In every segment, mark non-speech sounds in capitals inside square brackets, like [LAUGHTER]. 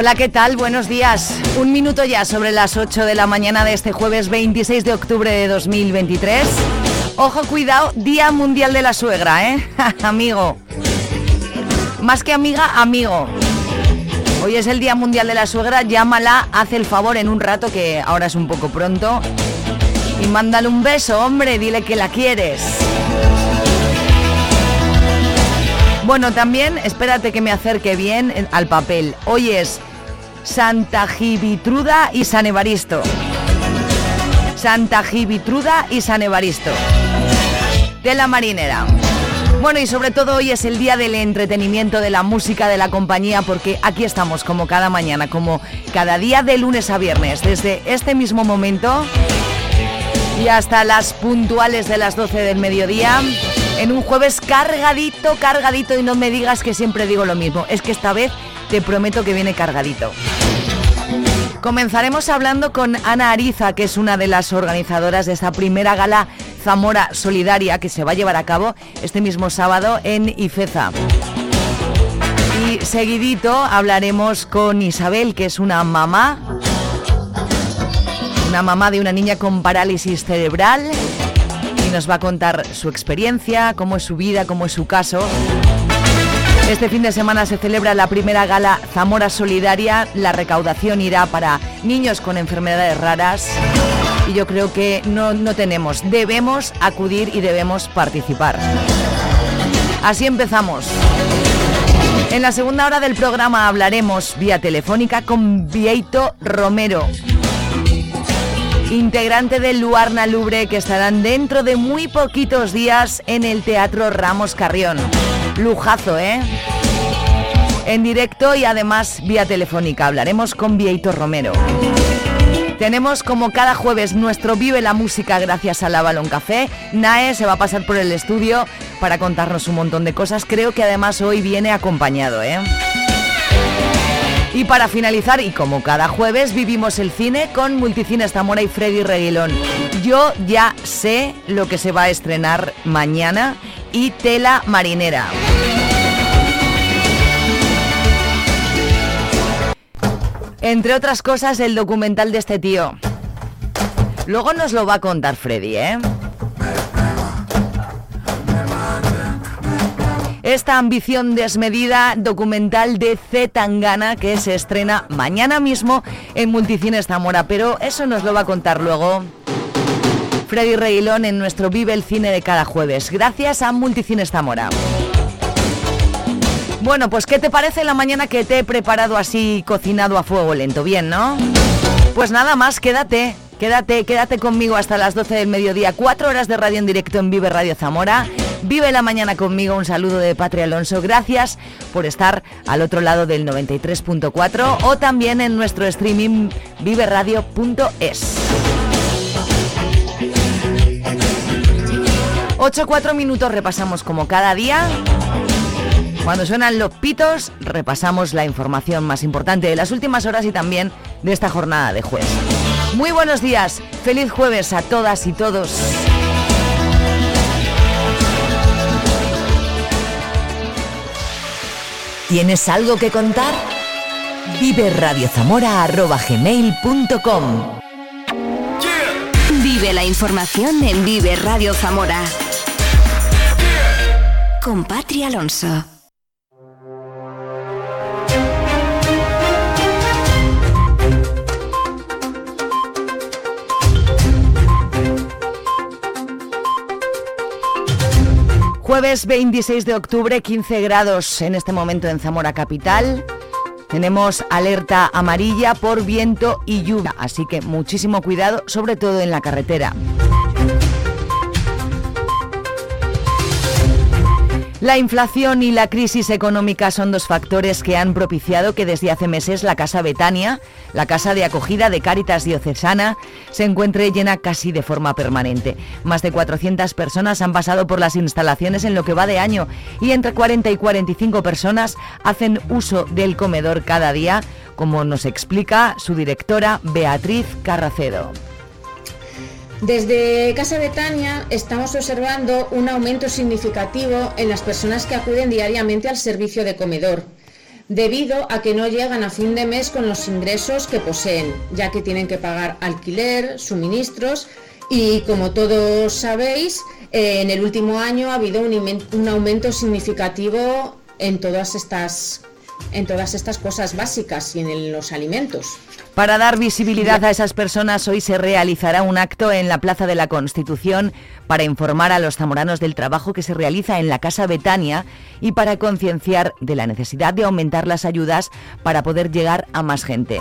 Hola, ¿qué tal? Buenos días. Un minuto ya sobre las 8 de la mañana de este jueves 26 de octubre de 2023. Ojo, cuidado, Día Mundial de la Suegra, ¿eh? [LAUGHS] amigo. Más que amiga, amigo. Hoy es el Día Mundial de la Suegra, llámala, haz el favor en un rato, que ahora es un poco pronto. Y mándale un beso, hombre, dile que la quieres. Bueno, también espérate que me acerque bien al papel. Hoy es Santa Gibitruda y San Evaristo. Santa Gibitruda y San Evaristo. De la marinera. Bueno, y sobre todo hoy es el día del entretenimiento, de la música, de la compañía, porque aquí estamos como cada mañana, como cada día de lunes a viernes, desde este mismo momento y hasta las puntuales de las 12 del mediodía, en un jueves cargadito, cargadito, y no me digas que siempre digo lo mismo, es que esta vez te prometo que viene cargadito. Comenzaremos hablando con Ana Ariza, que es una de las organizadoras de esta primera gala Zamora Solidaria que se va a llevar a cabo este mismo sábado en Ifeza. Y seguidito hablaremos con Isabel, que es una mamá, una mamá de una niña con parálisis cerebral, y nos va a contar su experiencia, cómo es su vida, cómo es su caso este fin de semana se celebra la primera gala Zamora Solidaria. La recaudación irá para niños con enfermedades raras. Y yo creo que no, no tenemos, debemos acudir y debemos participar. Así empezamos. En la segunda hora del programa hablaremos vía telefónica con Vieito Romero, integrante del Luarna Lubre, que estarán dentro de muy poquitos días en el Teatro Ramos Carrión. Lujazo, ¿eh? En directo y además vía telefónica hablaremos con Vieito Romero. Tenemos como cada jueves nuestro Vive la Música gracias a la Balón Café. Nae se va a pasar por el estudio para contarnos un montón de cosas. Creo que además hoy viene acompañado, ¿eh? Y para finalizar, y como cada jueves, vivimos el cine con Multicines Zamora y Freddy Reguilón. Yo ya sé lo que se va a estrenar mañana y Tela Marinera. Entre otras cosas, el documental de este tío. Luego nos lo va a contar Freddy, ¿eh? Esta ambición desmedida documental de Z Tangana que se estrena mañana mismo en Multicines Zamora, pero eso nos lo va a contar luego Freddy Reilón en nuestro Vive el Cine de cada jueves, gracias a Multicines Zamora. Bueno, pues ¿qué te parece la mañana que te he preparado así cocinado a fuego lento? Bien, ¿no? Pues nada más, quédate, quédate, quédate conmigo hasta las 12 del mediodía, cuatro horas de radio en directo en Vive Radio Zamora. Vive la mañana conmigo, un saludo de Patria Alonso. Gracias por estar al otro lado del 93.4 o también en nuestro streaming viveradio.es. 8-4 minutos repasamos como cada día. Cuando suenan los pitos, repasamos la información más importante de las últimas horas y también de esta jornada de jueves. Muy buenos días, feliz jueves a todas y todos. ¿Tienes algo que contar? Vive radiozamora.gmail.com Vive la información en Vive Radio Zamora. Con Patri Alonso. Jueves 26 de octubre, 15 grados en este momento en Zamora Capital. Tenemos alerta amarilla por viento y lluvia, así que muchísimo cuidado, sobre todo en la carretera. La inflación y la crisis económica son dos factores que han propiciado que desde hace meses la Casa Betania, la casa de acogida de Cáritas Diocesana, se encuentre llena casi de forma permanente. Más de 400 personas han pasado por las instalaciones en lo que va de año y entre 40 y 45 personas hacen uso del comedor cada día, como nos explica su directora Beatriz Carracedo. Desde Casa Betania estamos observando un aumento significativo en las personas que acuden diariamente al servicio de comedor, debido a que no llegan a fin de mes con los ingresos que poseen, ya que tienen que pagar alquiler, suministros y como todos sabéis, eh, en el último año ha habido un, aumento significativo en todas estas en todas estas cosas básicas y en los alimentos. Para dar visibilidad a esas personas, hoy se realizará un acto en la Plaza de la Constitución para informar a los zamoranos del trabajo que se realiza en la Casa Betania y para concienciar de la necesidad de aumentar las ayudas para poder llegar a más gente.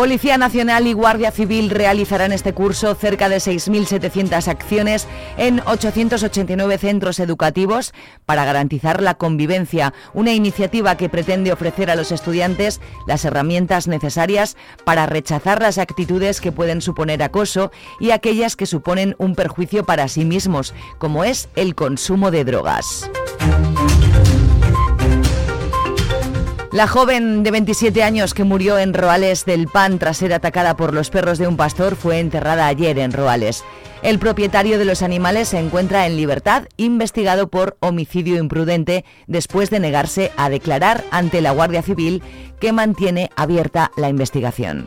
Policía Nacional y Guardia Civil realizarán este curso cerca de 6.700 acciones en 889 centros educativos para garantizar la convivencia, una iniciativa que pretende ofrecer a los estudiantes las herramientas necesarias para rechazar las actitudes que pueden suponer acoso y aquellas que suponen un perjuicio para sí mismos, como es el consumo de drogas. La joven de 27 años que murió en Roales del Pan tras ser atacada por los perros de un pastor fue enterrada ayer en Roales. El propietario de los animales se encuentra en libertad, investigado por homicidio imprudente, después de negarse a declarar ante la Guardia Civil, que mantiene abierta la investigación.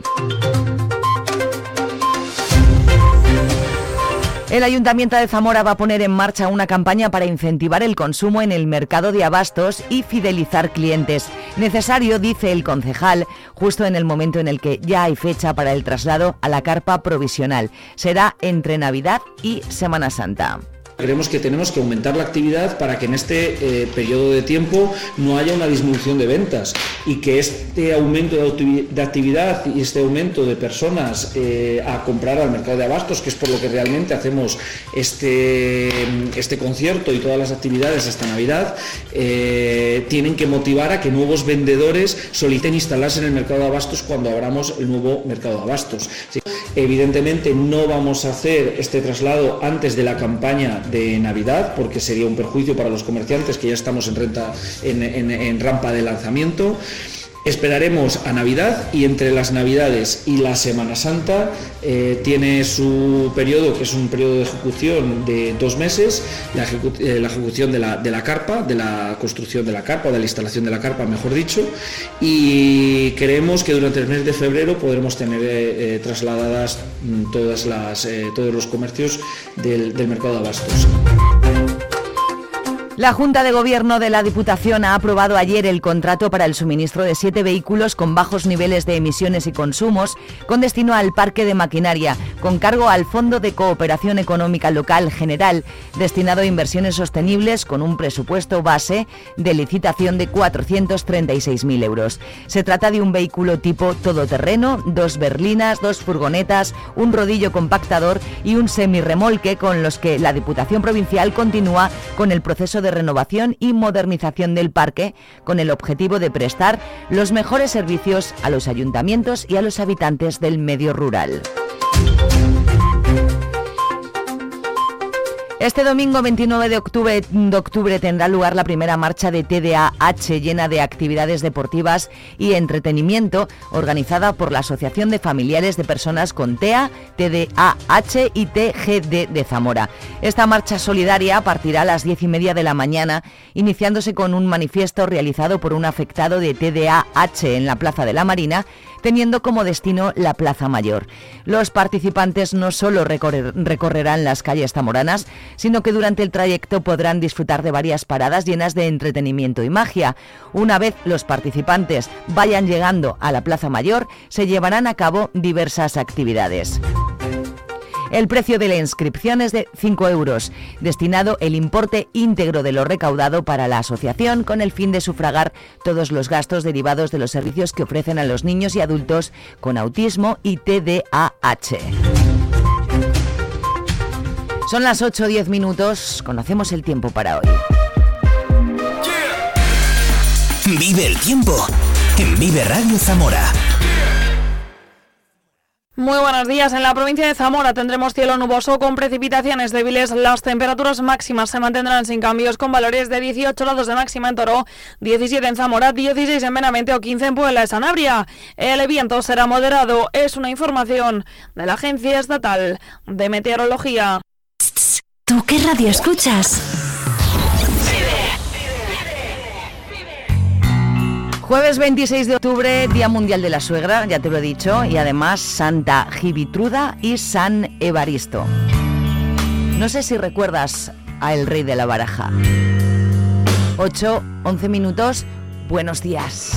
El Ayuntamiento de Zamora va a poner en marcha una campaña para incentivar el consumo en el mercado de abastos y fidelizar clientes. Necesario, dice el concejal, justo en el momento en el que ya hay fecha para el traslado a la carpa provisional. Será entre Navidad y Semana Santa. Creemos que tenemos que aumentar la actividad para que en este eh, periodo de tiempo no haya una disminución de ventas y que este aumento de, actividad y este aumento de personas eh, a comprar al mercado de abastos, que es por lo que realmente hacemos este, este concierto y todas las actividades esta Navidad, eh, tienen que motivar a que nuevos vendedores soliciten instalarse en el mercado de abastos cuando abramos el nuevo mercado de abastos. Evidentemente no vamos a hacer este traslado antes de la campaña de Navidad, porque sería un perjuicio para los comerciantes que ya estamos en, renta, en rampa de lanzamiento. Esperaremos a Navidad y entre las Navidades y la Semana Santa eh, tiene su periodo, que es un periodo de ejecución de dos meses, la, eh, ejecución de la, carpa, de la construcción de la carpa, de la instalación de la carpa, mejor dicho, y creemos que durante el mes de febrero podremos tener eh, trasladadas mm, todas las, todos los comercios del, del mercado de abastos. La Junta de Gobierno de la Diputación ha aprobado ayer el contrato para el suministro de siete vehículos con bajos niveles de emisiones y consumos con destino al parque de maquinaria, con cargo al Fondo de Cooperación Económica Local General, destinado a inversiones sostenibles con un presupuesto base de licitación de 436.000 euros. Se trata de un vehículo tipo todoterreno, dos berlinas, dos furgonetas, un rodillo compactador y un semirremolque con los que la Diputación Provincial continúa con el proceso de de renovación y modernización del parque con el objetivo de prestar los mejores servicios a los ayuntamientos y a los habitantes del medio rural. Este domingo 29 de octubre, tendrá lugar la primera marcha de TDAH llena de actividades deportivas y entretenimiento organizada por la Asociación de Familiares de Personas con TEA, TDAH y TGD de Zamora. Esta marcha solidaria partirá a las diez y media de la mañana, iniciándose con un manifiesto realizado por un afectado de TDAH en la Plaza de la Marina teniendo como destino la Plaza Mayor. Los participantes no solo recorrerán las calles zamoranas, sino que durante el trayecto podrán disfrutar de varias paradas llenas de entretenimiento y magia. Una vez los participantes vayan llegando a la Plaza Mayor, se llevarán a cabo diversas actividades. El precio de la inscripción es de 5 euros, destinado el importe íntegro de lo recaudado para la asociación con el fin de sufragar todos los gastos derivados de los servicios que ofrecen a los niños y adultos con autismo y TDAH. Son las 8 o 10 minutos, conocemos el tiempo para hoy. Vive el tiempo en Vive Radio Zamora. Muy buenos días. En la provincia de Zamora tendremos cielo nuboso con precipitaciones débiles. Las temperaturas máximas se mantendrán sin cambios con valores de 18 grados de máxima en Toro, 17 en Zamora, 16 en Benavente o 15 en Puebla de Sanabria. El viento será moderado. Es una información de la Agencia Estatal de Meteorología. ¿Tú qué radio escuchas? Jueves 26 de octubre, Día Mundial de la Suegra, ya te lo he dicho, y además Santa Gibitruda y San Evaristo. No sé si recuerdas a el rey de la baraja. 8, 11 minutos, buenos días.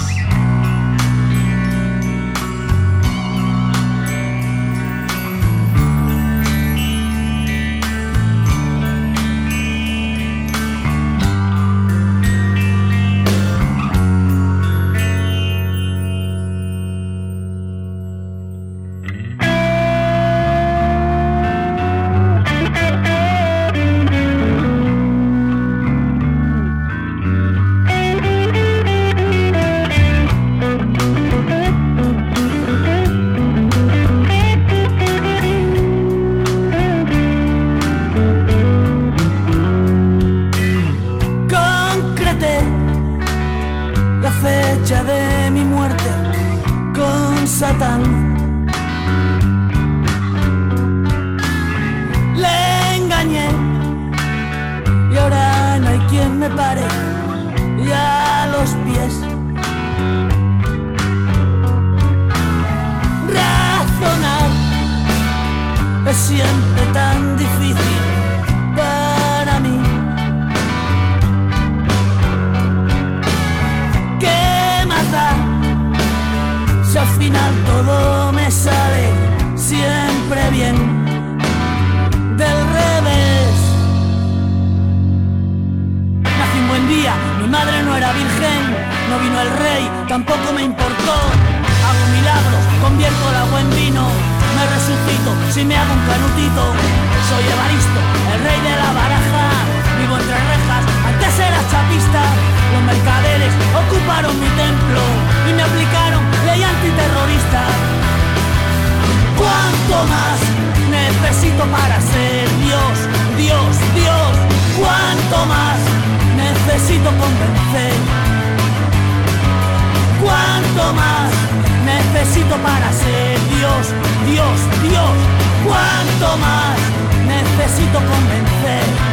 ¿Cuánto más necesito para ser Dios, Dios, Dios? ¿Cuánto más necesito convencer?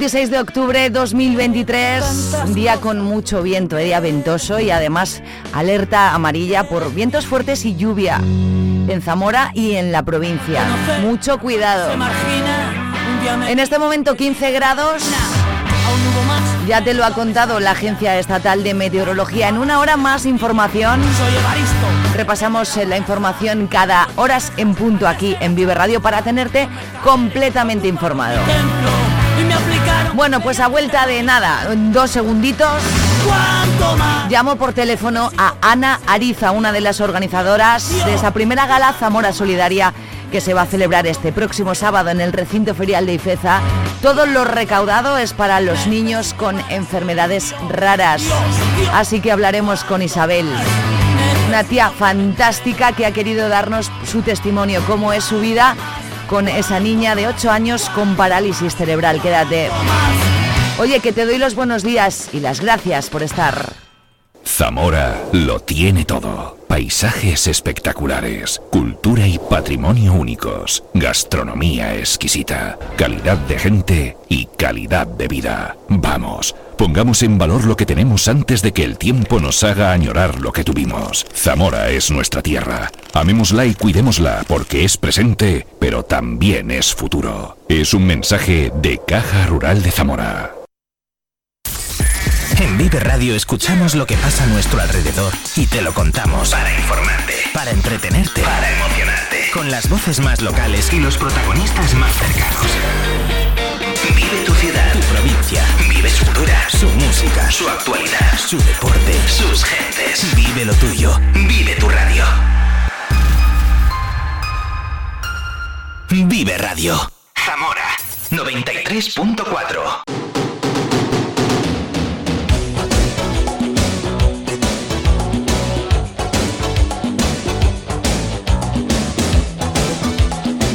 26 de octubre 2023, un día con mucho viento, eh, día ventoso y además alerta amarilla por vientos fuertes y lluvia en Zamora y en la provincia. Mucho cuidado. En este momento 15 grados, ya te lo ha contado la Agencia Estatal de Meteorología. En una hora más información. Repasamos eh, la información cada horas en punto aquí en Vive Radio para tenerte completamente informado. Bueno, pues a vuelta de nada, dos segunditos, Llamo por teléfono a Ana Ariza, una de las organizadoras de esa primera gala Zamora Solidaria que se va a celebrar este próximo sábado en el recinto ferial de Ifeza. Todo lo recaudado es para los niños con enfermedades raras. Así que hablaremos con Isabel, una tía fantástica que ha querido darnos su testimonio, cómo es su vida con esa niña de 8 años con parálisis cerebral. Quédate. Oye, que te doy los buenos días y las gracias por estar. Zamora lo tiene todo. Paisajes espectaculares, cultura y patrimonio únicos, gastronomía exquisita, calidad de gente y calidad de vida. Vamos, pongamos en valor lo que tenemos antes de que el tiempo nos haga añorar lo que tuvimos. Zamora es nuestra tierra. Amémosla y cuidémosla porque es presente, pero también es futuro. Es un mensaje de Caja Rural de Zamora. En Vive Radio escuchamos lo que pasa a nuestro alrededor y te lo contamos. Para informarte. Para entretenerte. Para emocionarte. Con las voces más locales y los protagonistas más cercanos. Vive tu ciudad. Tu provincia. Vive su cultura. Su música. Su actualidad. Su deporte. Sus gentes. Vive lo tuyo. Vive tu radio. Vive Radio. Zamora 93.4.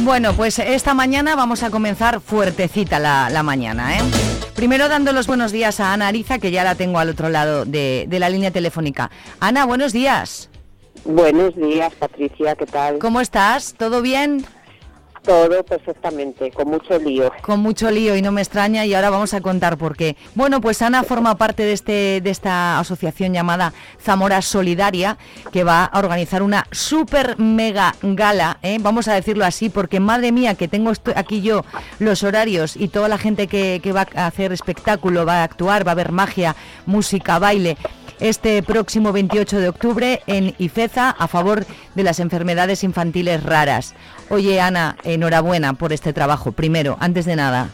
Bueno, pues esta mañana vamos a comenzar fuertecita la, mañana, ¿eh? Primero dando los buenos días a Ana Ariza, que ya la tengo al otro lado de, de la línea telefónica. Ana, buenos días. Buenos días, Patricia, ¿qué tal? ¿Cómo estás? ¿Todo bien? Todo perfectamente, con mucho lío. Con mucho lío y no me extraña y ahora vamos a contar por qué. Bueno, pues Ana forma parte de, este, de esta asociación llamada Zamora Solidaria que va a organizar una super mega gala, ¿eh? vamos a decirlo así, porque madre mía que tengo aquí yo los horarios y toda la gente que, que va a hacer espectáculo, va a actuar, va a haber magia, música, baile este próximo 28 de octubre en Ifeza a favor de las enfermedades infantiles raras. Oye, Ana, enhorabuena por este trabajo, primero, antes de nada.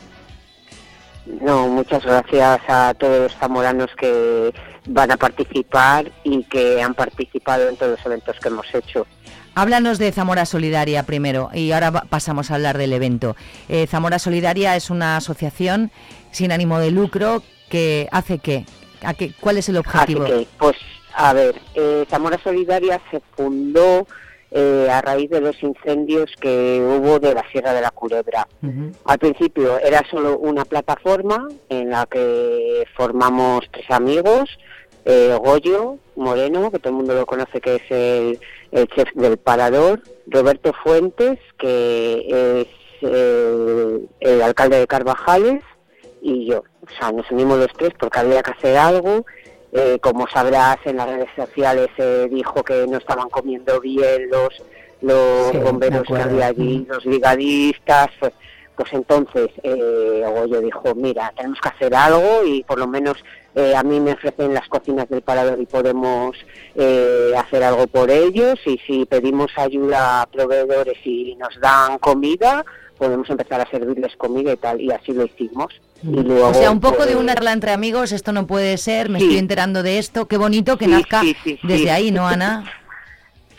No, muchas gracias a todos los zamoranos que van a participar y que han participado en todos los eventos que hemos hecho. Háblanos de Zamora Solidaria primero y ahora pasamos a hablar del evento. Eh, Zamora Solidaria es una asociación sin ánimo de lucro que hace qué? ¿A qué, ¿Cuál es el objetivo? pues a ver, eh, Zamora Solidaria se fundó eh, a raíz de los incendios que hubo de la Sierra de la Culebra. Al principio era solo una plataforma en la que formamos tres amigos, eh, Goyo Moreno, que todo el mundo lo conoce que es el, chef del Parador, Roberto Fuentes, que es eh, el alcalde de Carvajales, y yo. O sea, nos unimos los tres porque había que hacer algo eh, como sabrás, en las redes sociales se dijo que no estaban comiendo bien los, los bomberos que había allí, mm. los brigadistas. Pues, pues entonces eh, Goyo dijo, mira, tenemos que hacer algo y por lo menos eh, a mí me ofrecen las cocinas del parador y podemos eh, hacer algo por ellos y si pedimos ayuda a proveedores y nos dan comida, podemos empezar a servirles comida y tal, y así lo hicimos. Y mm. luego, o sea, un poco de una charla entre amigos, esto no puede ser, me estoy enterando de esto, qué bonito que nazca desde ahí, ¿no, Ana? [LAUGHS]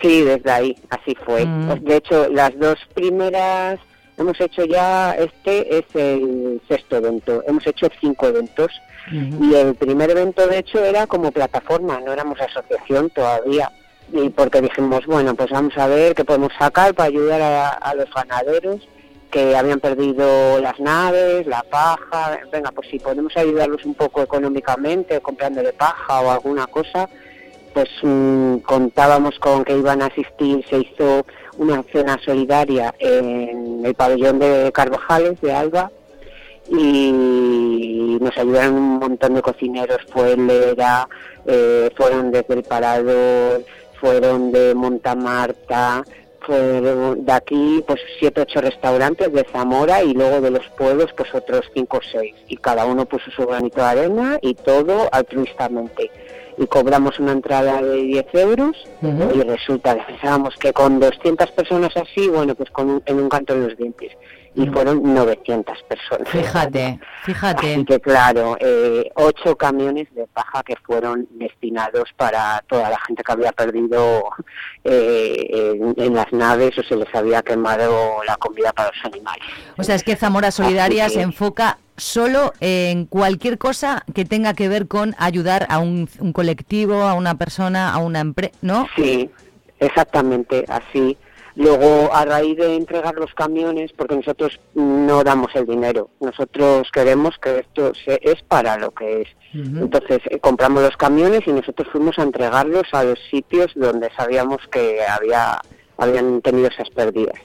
Sí, desde ahí, así fue. Mm. Pues, de hecho, las dos primeras, hemos hecho ya, este es el sexto evento, hemos hecho cinco eventos. Y el primer evento, de hecho, era como plataforma, no éramos asociación todavía. Y porque dijimos, bueno, pues vamos a ver qué podemos sacar para ayudar a los ganaderos que habían perdido las naves, la paja, venga, pues si podemos ayudarlos un poco económicamente, comprándole paja o alguna cosa, pues mm, contábamos con que iban a asistir, se hizo una cena solidaria en el pabellón de Carvajales de Alba y nos ayudaron un montón de cocineros, fue Lera, eh, fueron desde el Parador, fueron de Montamarta, de aquí pues siete ocho restaurantes de Zamora y luego de los pueblos pues otros cinco o seis. Y cada uno puso su granito de arena y todo altruistamente. Y cobramos una entrada de 10 euros y resulta que pensábamos que con 200 personas así, bueno, pues con en un canto de los dientes y fueron 900 personas. Fíjate, fíjate. Así que claro, eh, ocho camiones de paja que fueron destinados para toda la gente que había perdido eh, en, las naves o se les había quemado la comida para los animales. O sea, es que Zamora Solidaria se enfoca solo en cualquier cosa que tenga que ver con ayudar a un, un colectivo, a una persona, a una empresa, ¿no? Sí, exactamente, así. Luego, a raíz de entregar los camiones, porque nosotros no damos el dinero, nosotros queremos que esto es para lo que es. Entonces, eh, compramos los camiones y nosotros fuimos a entregarlos a los sitios donde sabíamos que había habían tenido esas pérdidas.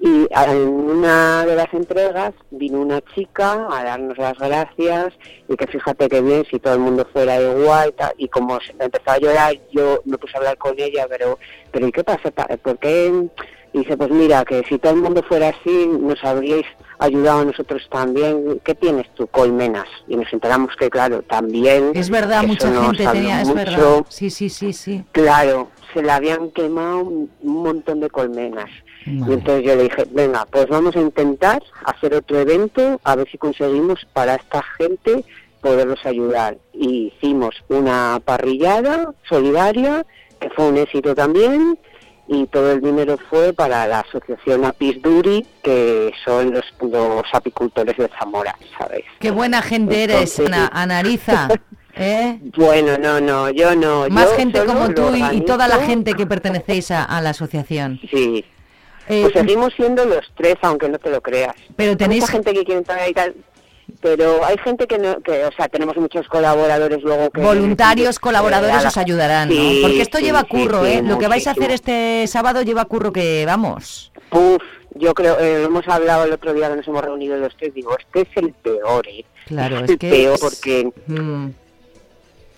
Y en una de las entregas vino una chica a darnos las gracias y que fíjate que bien, si todo el mundo fuera igual y, y como empezó a llorar, yo me puse a hablar con ella, pero, pero ¿y qué pasa? ¿Por qué? Y dice, pues mira, que si todo el mundo fuera así, nos habríais ayudado a nosotros también. ¿Qué tienes tú, colmenas? Y nos enteramos que, claro, también... Es verdad, mucha gente tenía, es verdad. Sí, sí, sí, sí. Claro, se le habían quemado un, montón de colmenas. Y entonces yo le dije, venga, pues vamos a intentar hacer otro evento, a ver si conseguimos para esta gente poderlos ayudar. Y hicimos una parrillada solidaria, que fue un éxito también, y todo el dinero fue para la asociación Apis Duri, que son los, apicultores de Zamora, ¿sabes? Qué buena gente eres, Ana, Anariza. [LAUGHS] ¿Eh? Bueno, no, no, yo no. Más gente como tú y, toda la gente que pertenecéis a, la asociación. Sí. Eh, pues seguimos siendo los tres, aunque no te lo creas. Pero tenéis gente que quiere entrar y tal. Pero hay gente que, no, que, o sea, tenemos muchos colaboradores luego que... Voluntarios, colaboradores os ayudarán, ¿no? Porque esto lleva curro, ¿eh? Lo que vais a hacer este sábado lleva curro que, vamos... Puf, yo creo, eh, hemos hablado el otro día que nos hemos reunido los tres, digo, este es el peor, ¿eh? Claro, es, el peor porque... Mm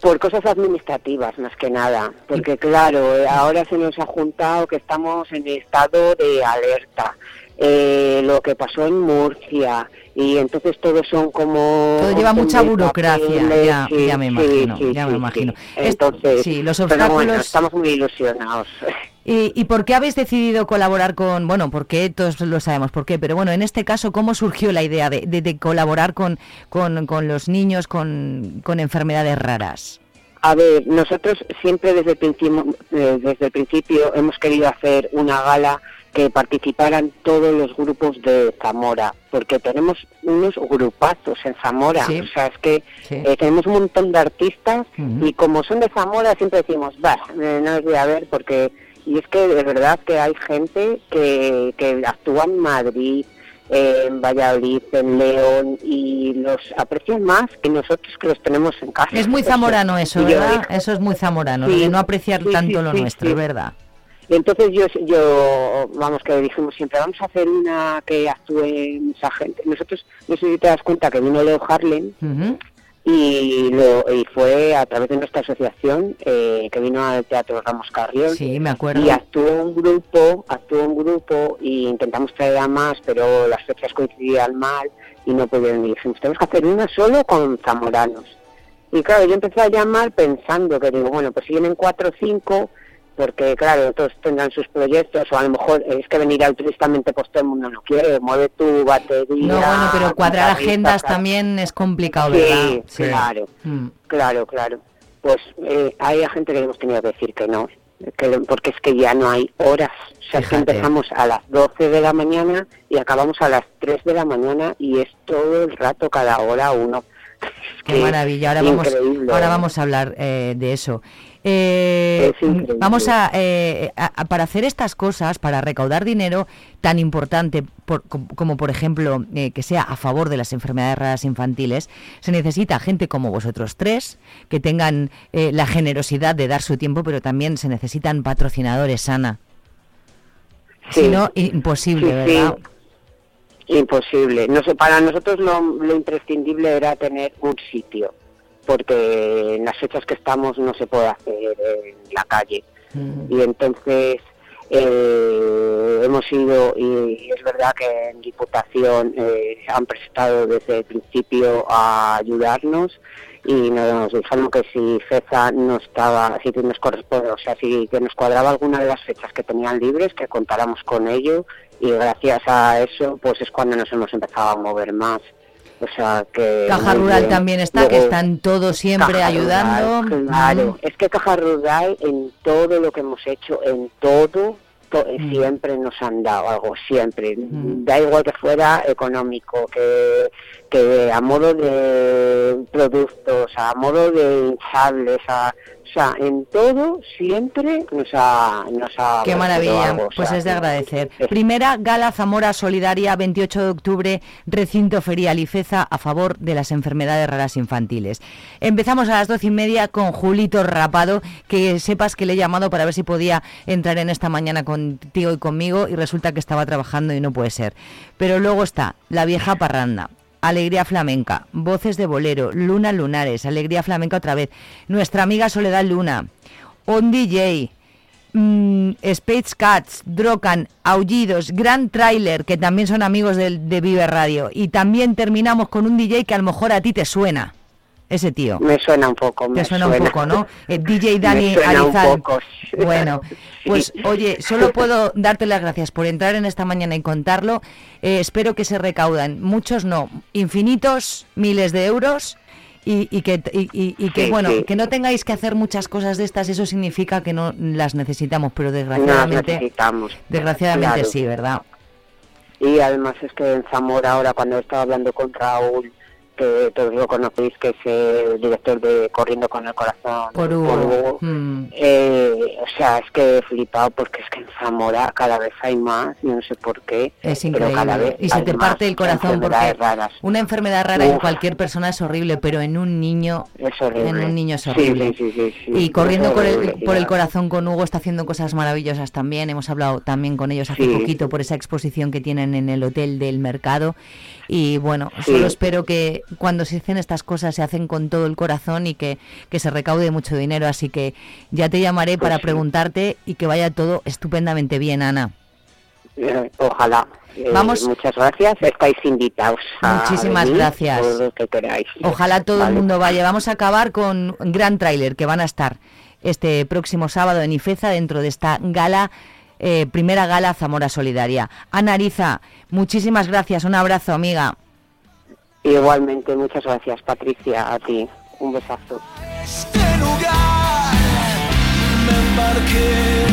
por cosas administrativas más que nada, porque claro, eh, ahora se nos ha juntado que estamos en estado de alerta. Eh, lo que pasó en Murcia y entonces todos son como todo lleva mucha burocracia ya, me imagino ya me imagino. entonces sí los obstáculos estamos muy ilusionados. [LAUGHS] ¿Y, ¿Y, por qué habéis decidido colaborar con, bueno, porque todos lo sabemos por qué, pero bueno, en este caso, ¿cómo surgió la idea de, de, colaborar con, con, con, los niños con, con, enfermedades raras? A ver, nosotros siempre desde el, principio, eh, desde el principio hemos querido hacer una gala que participaran todos los grupos de Zamora, porque tenemos unos grupazos en Zamora, o sea, es que eh, tenemos un montón de artistas y como son de Zamora siempre decimos, va, eh, no los voy a ver porque y es que de verdad que hay gente que, que actúa en Madrid, en Valladolid, en León y los aprecian más que nosotros que los tenemos en casa. Es muy zamorano eso, ¿verdad? Eso es muy zamorano, de no apreciar tanto lo nuestro, ¿verdad? Y entonces yo, yo, vamos, que dijimos siempre, vamos a hacer una que actúe mucha gente. Nosotros, no sé si te das cuenta que vino Leo Harlem, y, lo, y fue a través de nuestra asociación eh, que vino al Teatro Ramos Carrión. Sí, me acuerdo. Y actuó un grupo, actuó un grupo y intentamos traer a más, pero las fechas coincidían mal y no pudieron ir. Dijimos, tenemos que hacer una solo con zamoranos. Y claro, yo empecé a llamar pensando que digo, bueno, pues si vienen cuatro o cinco, porque claro, todos tendrán sus proyectos, o a lo mejor es que venir altruistamente pues todo el mundo no quiere, mueve tu batería. No, bueno, pero cuadrar agendas también es complicado, ¿verdad? Sí, claro, mm. claro, claro. Pues eh, hay gente que hemos tenido que decir que no, que, porque es que ya no hay horas. O sea, es que empezamos a las 12 de la mañana y acabamos a las 3 de la mañana y es todo el rato, cada hora uno. [LAUGHS] Qué maravilla, ahora vamos, ahora vamos a hablar eh, de eso. Eh, vamos eh, a, para hacer estas cosas, para recaudar dinero tan importante como, por ejemplo eh, que sea a favor de las enfermedades raras infantiles, se necesita gente como vosotros tres que tengan la generosidad de dar su tiempo, pero también se necesitan patrocinadores, Ana. Si no, imposible, ¿verdad? Imposible. No sé, para nosotros lo imprescindible era tener un sitio porque en las fechas que estamos no se puede hacer en la calle. Mm. Y entonces eh, hemos ido, y, es verdad que en Diputación eh, han prestado desde el principio a ayudarnos y nos dijeron que si FEZA no estaba, si nos corresponde, o sea, si que nos cuadraba alguna de las fechas que tenían libres, que contáramos con ello y gracias a eso pues es cuando nos hemos empezado a mover más. O sea que Caja Rural también está, que están todos siempre ayudando. claro, es que Caja Rural en todo lo que hemos hecho, en todo, mm. siempre nos han dado algo, siempre. Mm. Da igual que fuera económico, que, que a modo de productos, a modo de hinchables, a o sea, en todo siempre nos ha... Nos ha Qué maravilla, pues es de agradecer. Primera Gala Zamora Solidaria, 28 de octubre, recinto ferial y FEZA a favor de las enfermedades raras infantiles. Empezamos a las doce y media con Julito Rapado, que sepas que le he llamado para ver si podía entrar en esta mañana contigo y conmigo y resulta que estaba trabajando y no puede ser. Pero luego está La Vieja Parranda, Alegría Flamenca, Voces de Bolero, Luna Lunares, Alegría Flamenca otra vez, nuestra amiga Soledad Luna, On DJ, mmm, Space Cats, Drocan, Aullidos, Gran Trailer, que también son amigos de, de Vive Radio. Y también terminamos con un DJ que a lo mejor a ti te suena ese tío. Me suena un poco. Me suena, un poco, ¿no? Eh, [LAUGHS] DJ Dani Arizal. Bueno, [LAUGHS] pues oye, solo puedo darte las gracias por entrar en esta mañana y contarlo. Eh, espero que se recaudan, muchos no, infinitos miles de euros. Y, que, y, que bueno, que no tengáis que hacer muchas cosas de estas, eso significa que no las necesitamos, pero desgraciadamente, necesitamos. desgraciadamente sí, ¿verdad? Y además es que en Zamora ahora cuando estaba hablando con Raúl que todos lo conocéis, que es el director de Corriendo con el Corazón. Por Hugo. Mm. Eh, o sea, es que he flipado porque es que en Zamora cada vez hay más, y no sé por qué. Es increíble. y se te parte el corazón porque una enfermedad rara en cualquier persona es horrible, pero en un niño es horrible. En un niño es horrible. y Corriendo por el, por el Corazón con Hugo está haciendo cosas maravillosas también. Hemos hablado también con ellos hace poquito por esa exposición que tienen en el Hotel del Mercado. Y bueno, solo espero que cuando se hacen estas cosas se hacen con todo el corazón y que, se recaude mucho dinero. Así que ya te llamaré para pues preguntarte y que vaya todo estupendamente bien, Ana. Eh, ojalá. Eh, Vamos. Muchas gracias. Estáis invitados. Muchísimas gracias. que queráis. Ojalá todo el mundo vaya. Vamos a acabar con un gran tráiler que van a estar este próximo sábado en Ifeza dentro de esta gala eh, primera gala Zamora Solidaria. Ana Ariza, muchísimas gracias, un abrazo, amiga. Igualmente, muchas gracias, Patricia, a ti. Un besazo. Este lugar me embarqué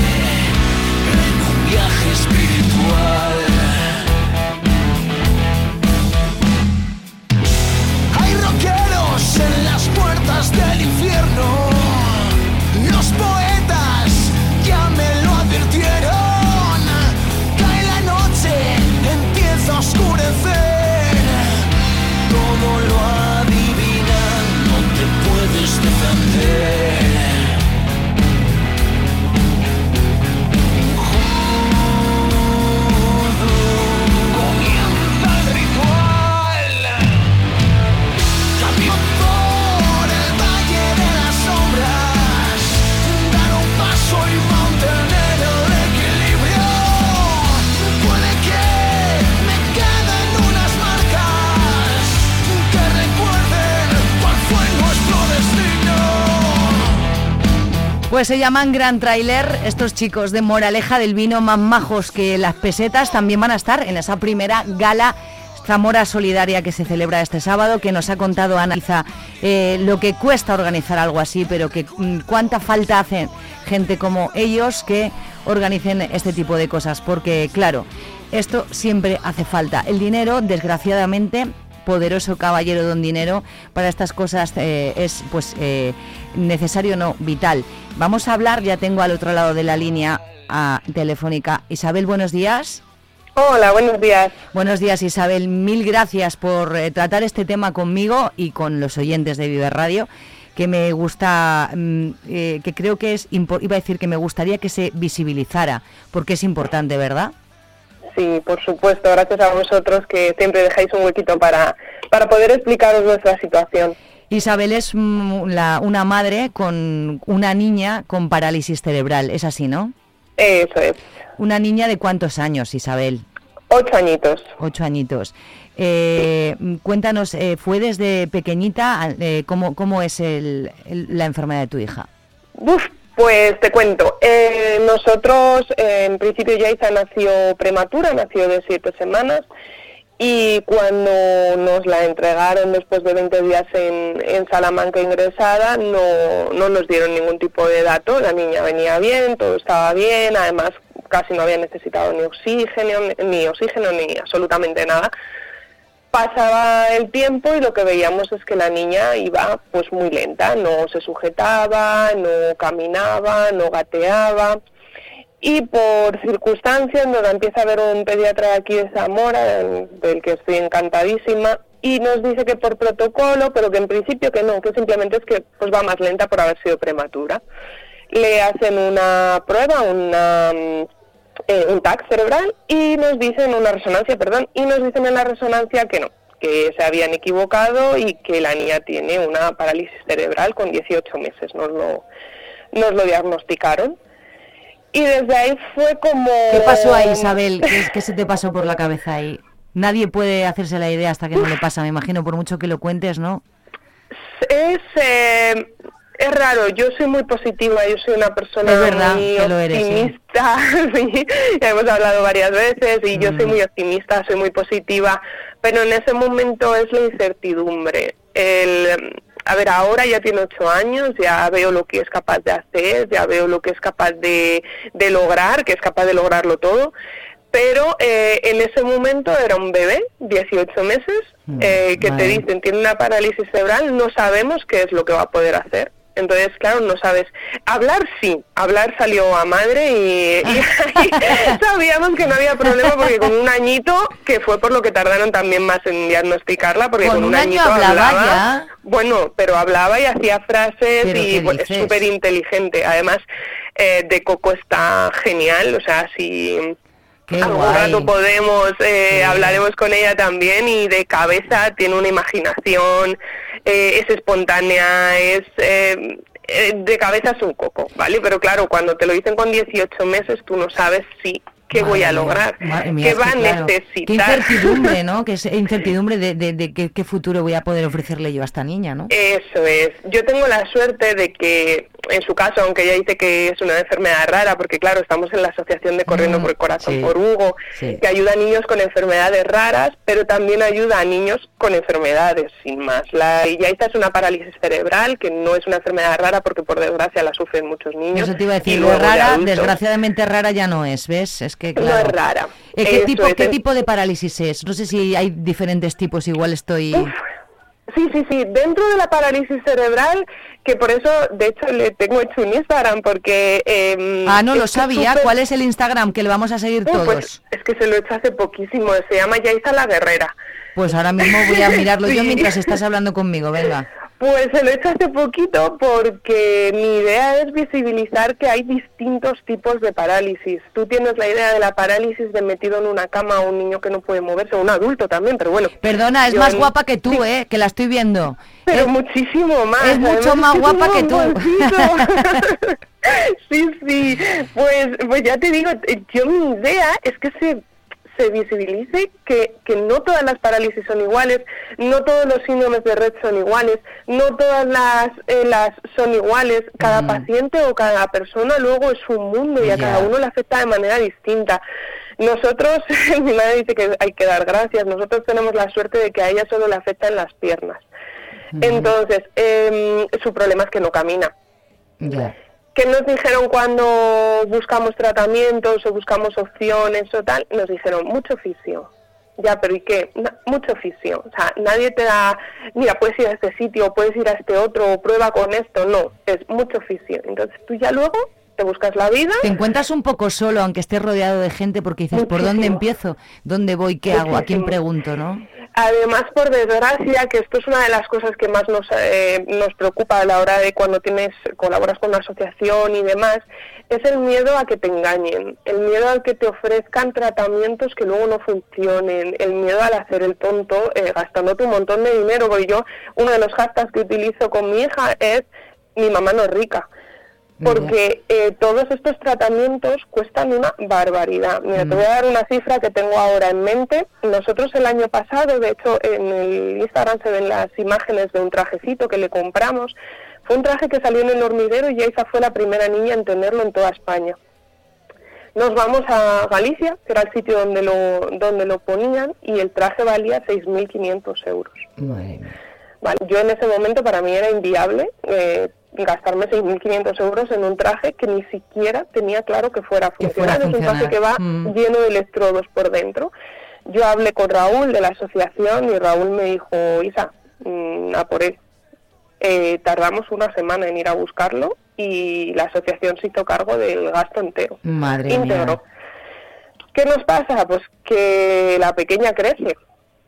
en un viaje espiritual. Hay rockeros en las puertas del infierno. Los poetas Pues se llaman Gran Trailer, estos chicos de Moraleja del Vino más majos que las pesetas también van a estar en esa primera gala Zamora Solidaria que se celebra este sábado, que nos ha contado Ana eh, lo que cuesta organizar algo así, pero que mm, cuánta falta hacen gente como ellos que organicen este tipo de cosas, porque claro, esto siempre hace falta. El dinero, desgraciadamente, poderoso caballero don dinero para estas cosas eh, es pues eh, necesario no vital vamos a hablar ya tengo al otro lado de la línea a, telefónica Isabel buenos días Hola, buenos días. Buenos días, Isabel. Mil gracias por eh, tratar este tema conmigo y con los oyentes de Vive Radio, que me gusta, mm, que creo que es, iba a decir que me gustaría que se visibilizara, porque es importante, ¿verdad? Sí, por supuesto, gracias a vosotros que siempre dejáis un huequito para, para poder explicaros nuestra situación. Isabel es mm, una madre con una niña con parálisis cerebral, es así, ¿no? Eso es. ¿Una niña de cuántos años, Isabel? Ocho añitos. Ocho añitos. Eh, cuéntanos, eh, ¿fue desde pequeñita? Eh, ¿cómo, ¿Cómo es el, la enfermedad de tu hija? Uf, pues te cuento. Eh, nosotros, en principio, Yaisa nació prematura, nació de siete semanas. Y cuando nos la entregaron después de 20 días en, en Salamanca ingresada, no, no nos dieron ningún tipo de dato. La niña venía bien, todo estaba bien, además casi no había necesitado ni oxígeno, ni oxígeno, ni absolutamente nada pasaba el tiempo y lo que veíamos es que la niña iba pues muy lenta, no se sujetaba, no caminaba, no gateaba y por circunstancias nos empieza a ver un pediatra aquí de Zamora del que estoy encantadísima y nos dice que por protocolo, pero que en principio que no, que simplemente es que pues va más lenta por haber sido prematura. Le hacen una prueba, una eh, un TAC cerebral y nos dicen una resonancia, perdón, y nos dicen en la resonancia que no, que se habían equivocado y que la niña tiene una parálisis cerebral con 18 meses, nos lo, nos lo diagnosticaron. Y desde ahí fue como... ¿Qué pasó ahí, Isabel? ¿Qué, se te pasó por la cabeza ahí? Nadie puede hacerse la idea hasta que no le pasa, me imagino, por mucho que lo cuentes, ¿no? Es, eh, es raro, yo soy muy positiva, yo soy una persona muy optimista, [LAUGHS] hemos hablado varias veces y yo soy mm. muy optimista, soy muy positiva, pero en ese momento es la incertidumbre. El, a ver, ahora ya tiene ocho años, ya veo lo que es capaz de hacer, ya veo lo que es capaz de, de lograr, que es capaz de lograrlo todo, pero eh, en ese momento era un bebé, 18 meses, mm, eh, que te dicen tiene una parálisis cerebral, no sabemos qué es lo que va a poder hacer. Entonces, claro, no sabes. Hablar sí, hablar salió a madre y, [LAUGHS] sabíamos que no había problema porque con un añito, que fue por lo que tardaron también más en diagnosticarla, porque con, un, añito hablaba, bueno, pero hablaba y hacía frases y es súper inteligente. Además, eh, de Coco está genial, o sea, si algún rato podemos, eh, hablaremos con ella también y de cabeza tiene una imaginación, eh, es espontánea, es eh, eh, de cabeza es un coco, ¿vale? Pero claro, cuando te lo dicen con 18 meses, tú no sabes si qué voy a lograr, qué va a necesitar. Qué incertidumbre, ¿no? Que es [LAUGHS] incertidumbre de, de, qué, futuro voy a poder ofrecerle yo a esta niña, ¿no? Eso es. Yo tengo la suerte de que, en su caso, aunque ella dice que es una enfermedad rara, porque claro, estamos en la Asociación de Corriendo mm, por el Corazón por Hugo, que ayuda a niños con enfermedades raras, pero también ayuda a niños con enfermedades, sin más. La Yaiza es una parálisis cerebral, que no es una enfermedad rara porque por desgracia la sufren muchos niños. Eso te iba a decir, rara, desgraciadamente rara ya no es, ¿ves? Es que no es rara. Eh, ¿Qué, tipo, ¿Qué tipo de parálisis es? No sé si hay diferentes tipos, igual estoy... Sí, sí, sí. Dentro de la parálisis cerebral, que por eso, de hecho, le tengo hecho un Instagram, porque... Eh, ah, no lo sabía. ¿Cuál es el Instagram que le vamos a seguir pues, todos? es que se lo he hecho hace poquísimo. Se llama Yaisa la Guerrera. Pues ahora mismo voy a [LAUGHS] mirarlo yo mientras estás hablando conmigo. Venga. Pues se lo he hecho hace poquito porque mi idea es visibilizar que hay distintos tipos de parálisis. Tú tienes la idea de la parálisis de metido en una cama un niño que no puede moverse, o un adulto también, pero bueno. Perdona, es más guapa que tú, ¿eh? Que la estoy viendo. Pero muchísimo más. Es mucho más guapa que tú. [LAUGHS] [LAUGHS] sí, sí. Pues, pues ya te digo, yo mi idea es que se se visibilice que, que no todas las parálisis son iguales, no todos los síndromes de red son iguales, no todas las, eh, las son iguales, cada paciente o cada persona luego es un mundo y a cada uno le afecta de manera distinta. Nosotros, [LAUGHS] mi madre dice que hay que dar gracias, nosotros tenemos la suerte de que a ella solo le afecta en las piernas. Entonces, eh, su problema es que no camina. ¿Qué nos dijeron cuando buscamos tratamientos o buscamos opciones o tal? Nos dijeron mucho oficio. Ya, pero ¿y qué? mucho oficio. O sea, nadie te da, mira, puedes ir a este sitio, puedes ir a este otro, o prueba con esto. No, es mucho oficio. Entonces tú ya luego te buscas la vida. Te encuentras un poco solo, aunque estés rodeado de gente, porque dices, ¿por dónde empiezo? ¿Dónde voy? ¿Qué hago? ¿A quién pregunto? ¿no? Además, por desgracia, que esto es una de las cosas que más nos, eh, nos preocupa a la hora de cuando tienes colaboras con una asociación y demás, es el miedo a que te engañen, el miedo a que te ofrezcan tratamientos que luego no funcionen, el miedo al hacer el tonto eh, gastándote un montón de dinero. Porque yo, uno de los hashtags que utilizo con mi hija es mi mamá no es rica porque eh, todos estos tratamientos cuestan una barbaridad. Mira, te voy a dar una cifra que tengo ahora en mente. Nosotros el año pasado, de hecho, en el Instagram se ven las imágenes de un trajecito que le compramos. Fue un traje que salió en el hormiguero y Yaisa fue la primera niña en tenerlo en toda España. Nos vamos a Galicia, que era el sitio donde lo, donde lo ponían, y el traje valía 6.500 euros. Vale, yo en ese momento para mí era inviable eh, gastarme 6.500 euros en un traje que ni siquiera tenía claro que fuera funcional. Es un traje que va mm. lleno de electrodos por dentro. Yo hablé con Raúl de la asociación y Raúl me dijo, Isa, mm, a por él. Eh, tardamos una semana en ir a buscarlo y la asociación se hizo cargo del gasto entero. Madre mía. ¿Qué nos pasa? Pues que la pequeña crece.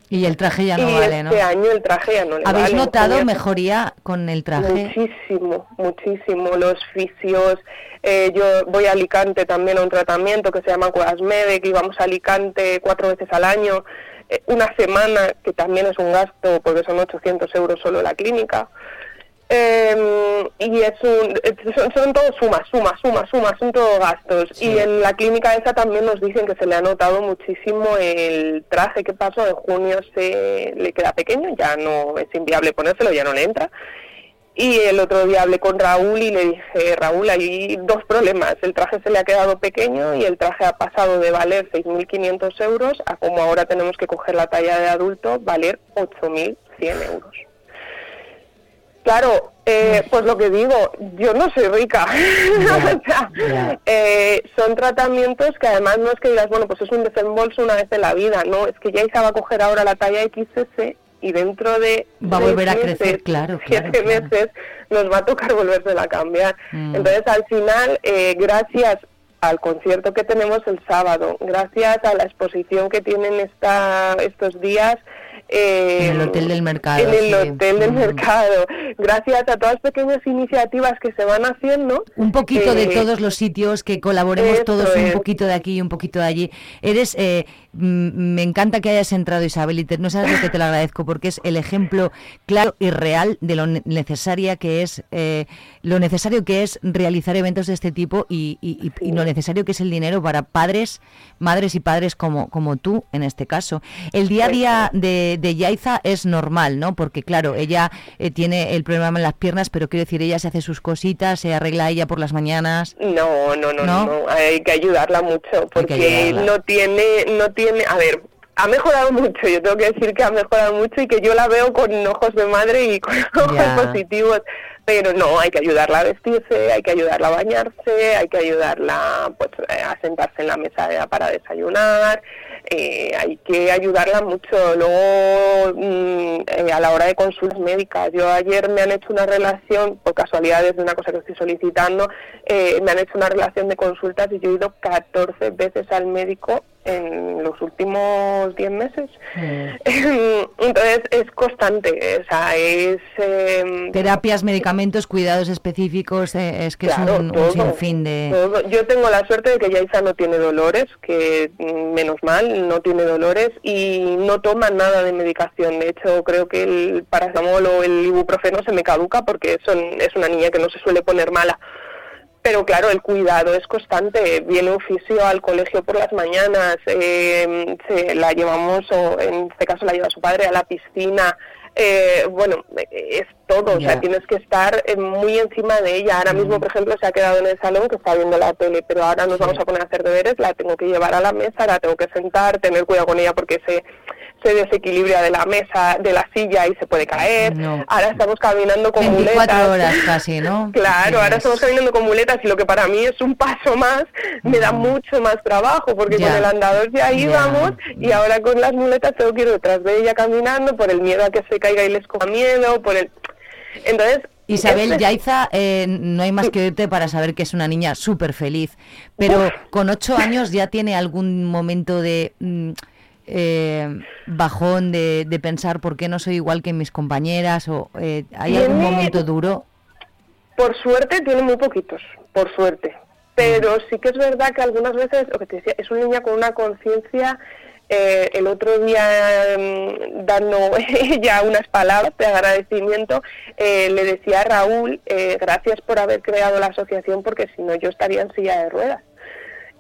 Y el traje ya no vale, ¿no? Este año el traje ya no le ¿Habéis notado mejoría con el traje? Muchísimo, muchísimo. Los fisios. Eh, yo voy a Alicante también a un tratamiento que se llama Cuevas que íbamos a Alicante cuatro veces al año. Eh, una semana, que también es un gasto, porque son 800 euros solo la clínica. Eh, y es un, son, son todos sumas, sumas, sumas, sumas, son todos gastos. Y en la clínica esa también nos dicen que se le ha notado muchísimo el traje que pasó, en junio se le queda pequeño, ya no es inviable ponérselo, ya no le entra. Y el otro día hablé con Raúl y le dije, Raúl, hay dos problemas. El traje se le ha quedado pequeño y el traje ha pasado de valer 6.500 euros a como ahora tenemos que coger la talla de adulto, valer 8.100 euros. Claro, eh, pues lo que digo, yo no soy rica. [LAUGHS] Eh, son tratamientos que además no es que digas, bueno, pues es un desembolso una vez en la vida, no, es que ya se va a coger ahora la talla XS y dentro de va a volver a crecer, claro, siete meses nos va a tocar volverse a cambiar. Mm. Entonces, al final, eh, gracias al concierto que tenemos el sábado, gracias a la exposición que tienen esta, estos días, en el Hotel del Mercado. En el Hotel del Mercado. Gracias a todas las pequeñas iniciativas que se van haciendo. Un poquito de eh, todos los sitios, que colaboremos todos un poquito de aquí y un poquito de allí. Eres, eh, me encanta que hayas entrado Isabel y no sabes lo que te lo agradezco porque es el ejemplo claro y real de lo necesaria que es, eh, lo necesario que es realizar eventos de este tipo y, y, lo necesario que es el dinero para padres, madres y padres como, como tú en este caso. El día a día de de, Yaiza es normal, ¿no? Porque claro, ella eh, tiene el problema en las piernas, pero quiero decir, ella se hace sus cositas, se arregla ella por las mañanas. No, no, no, no, hay que ayudarla mucho porque no tiene, no tiene, a ver, ha mejorado mucho, yo tengo que decir que ha mejorado mucho y que yo la veo con ojos de madre y con [LAUGHS] ojos positivos, pero no, hay que ayudarla a vestirse, hay que ayudarla a bañarse, hay que ayudarla pues, a sentarse en la mesa para desayunar, eh, hay que ayudarla mucho. Luego, mm, eh, a la hora de consultas médicas, yo ayer me han hecho una relación, por casualidades de una cosa que estoy solicitando, eh, me han hecho una relación de consultas y yo he ido 14 veces al médico en los últimos 10 meses. Mm. [LAUGHS] Entonces es constante, o sea, es... Em, Terapias, medicamentos, cuidados específicos, eh, es que es un, sinfín de... Yo tengo la suerte de que Yaisa no tiene dolores, que mm, menos mal, no tiene dolores y no toma nada de medicación. De hecho, creo que el paracetamol o el ibuprofeno se me caduca porque son, es una niña que no se suele poner mala pero claro, el cuidado es constante. Viene oficio al colegio por las mañanas, eh, se la llevamos, o en este caso la lleva su padre a la piscina. Eh, bueno, es todo, o sea, tienes que estar eh, muy encima de ella. Ahora mismo, por ejemplo, se ha quedado en el salón que está viendo la tele, pero ahora nos vamos a poner a hacer deberes, la tengo que llevar a la mesa, la tengo que sentar, tener cuidado con ella porque se se desequilibra de la mesa, de la silla y se puede caer. Ahora estamos caminando con 24 horas casi, ¿no? [LAUGHS] claro, ahora estamos caminando con muletas y lo que para mí es un paso más, me da mucho más trabajo porque con el andador ya íbamos y ahora con las muletas tengo que ir detrás de ella caminando por el miedo a que se caiga y les coma miedo, por el... Entonces, Isabel este Yaiza, eh, no hay más que oírte para saber que es una niña súper feliz, pero con ocho años ya tiene algún momento de... Mm, eh, bajón de, pensar por qué no soy igual que mis compañeras o eh, hay algún momento duro? Por suerte tiene muy poquitos, por suerte. Pero mm. sí que es verdad que algunas veces, lo que te decía, es una niña con una conciencia eh, el otro día mm, dando [LAUGHS] ya unas palabras de agradecimiento, eh, le decía a Raúl, eh, gracias por haber creado la asociación porque si no yo estaría en silla de ruedas.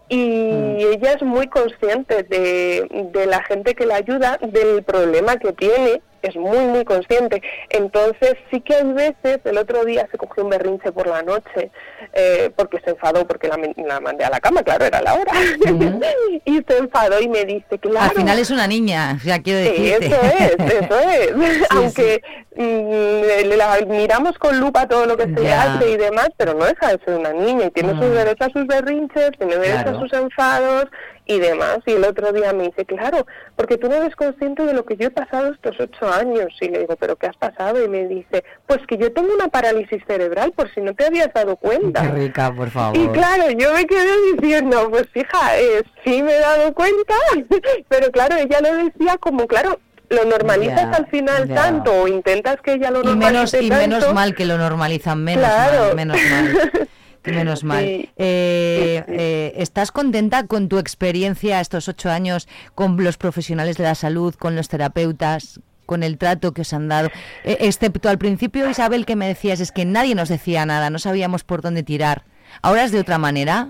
Y mm. ella es muy consciente de, de la gente que la ayuda, del problema que tiene es muy, muy consciente. Entonces sí que hay veces, el otro día se cogió un berrinche por la noche eh, porque se enfadó, porque la, mandé a la cama, claro, era la hora. [LAUGHS] y se enfadó y me dice, claro. Al final es una niña, ya quiero decir. eso es, eso es. [LAUGHS] [LAUGHS] Aunque mm, la, miramos con lupa todo lo que se hace y demás, pero no deja de ser una niña y tiene sus mm. derechos a sus berrinches, tiene derechos a sus enfados y demás. Y el otro día me dice, claro, porque tú no eres consciente de lo que yo he pasado estos ocho años. Y le digo, ¿pero qué has pasado? Y me dice, pues que yo tengo una parálisis cerebral, por si no te habías dado cuenta. Qué rica, por favor. Y claro, yo me quedé diciendo, pues hija, eh, sí me he dado cuenta, [LAUGHS] pero claro, ella lo decía como, claro, lo normalizas al final tanto o intentas que ella lo normalice y menos, Y menos mal que lo normalizan, menos mal, menos mal. [LAUGHS] Menos mal. Eh, eh, ¿Estás contenta con tu experiencia estos ocho años con los profesionales de la salud, con los terapeutas, con el trato que os han dado? Eh, excepto al principio, Isabel, que me decías, es que nadie nos decía nada, no sabíamos por dónde tirar. ¿Ahora es de otra manera?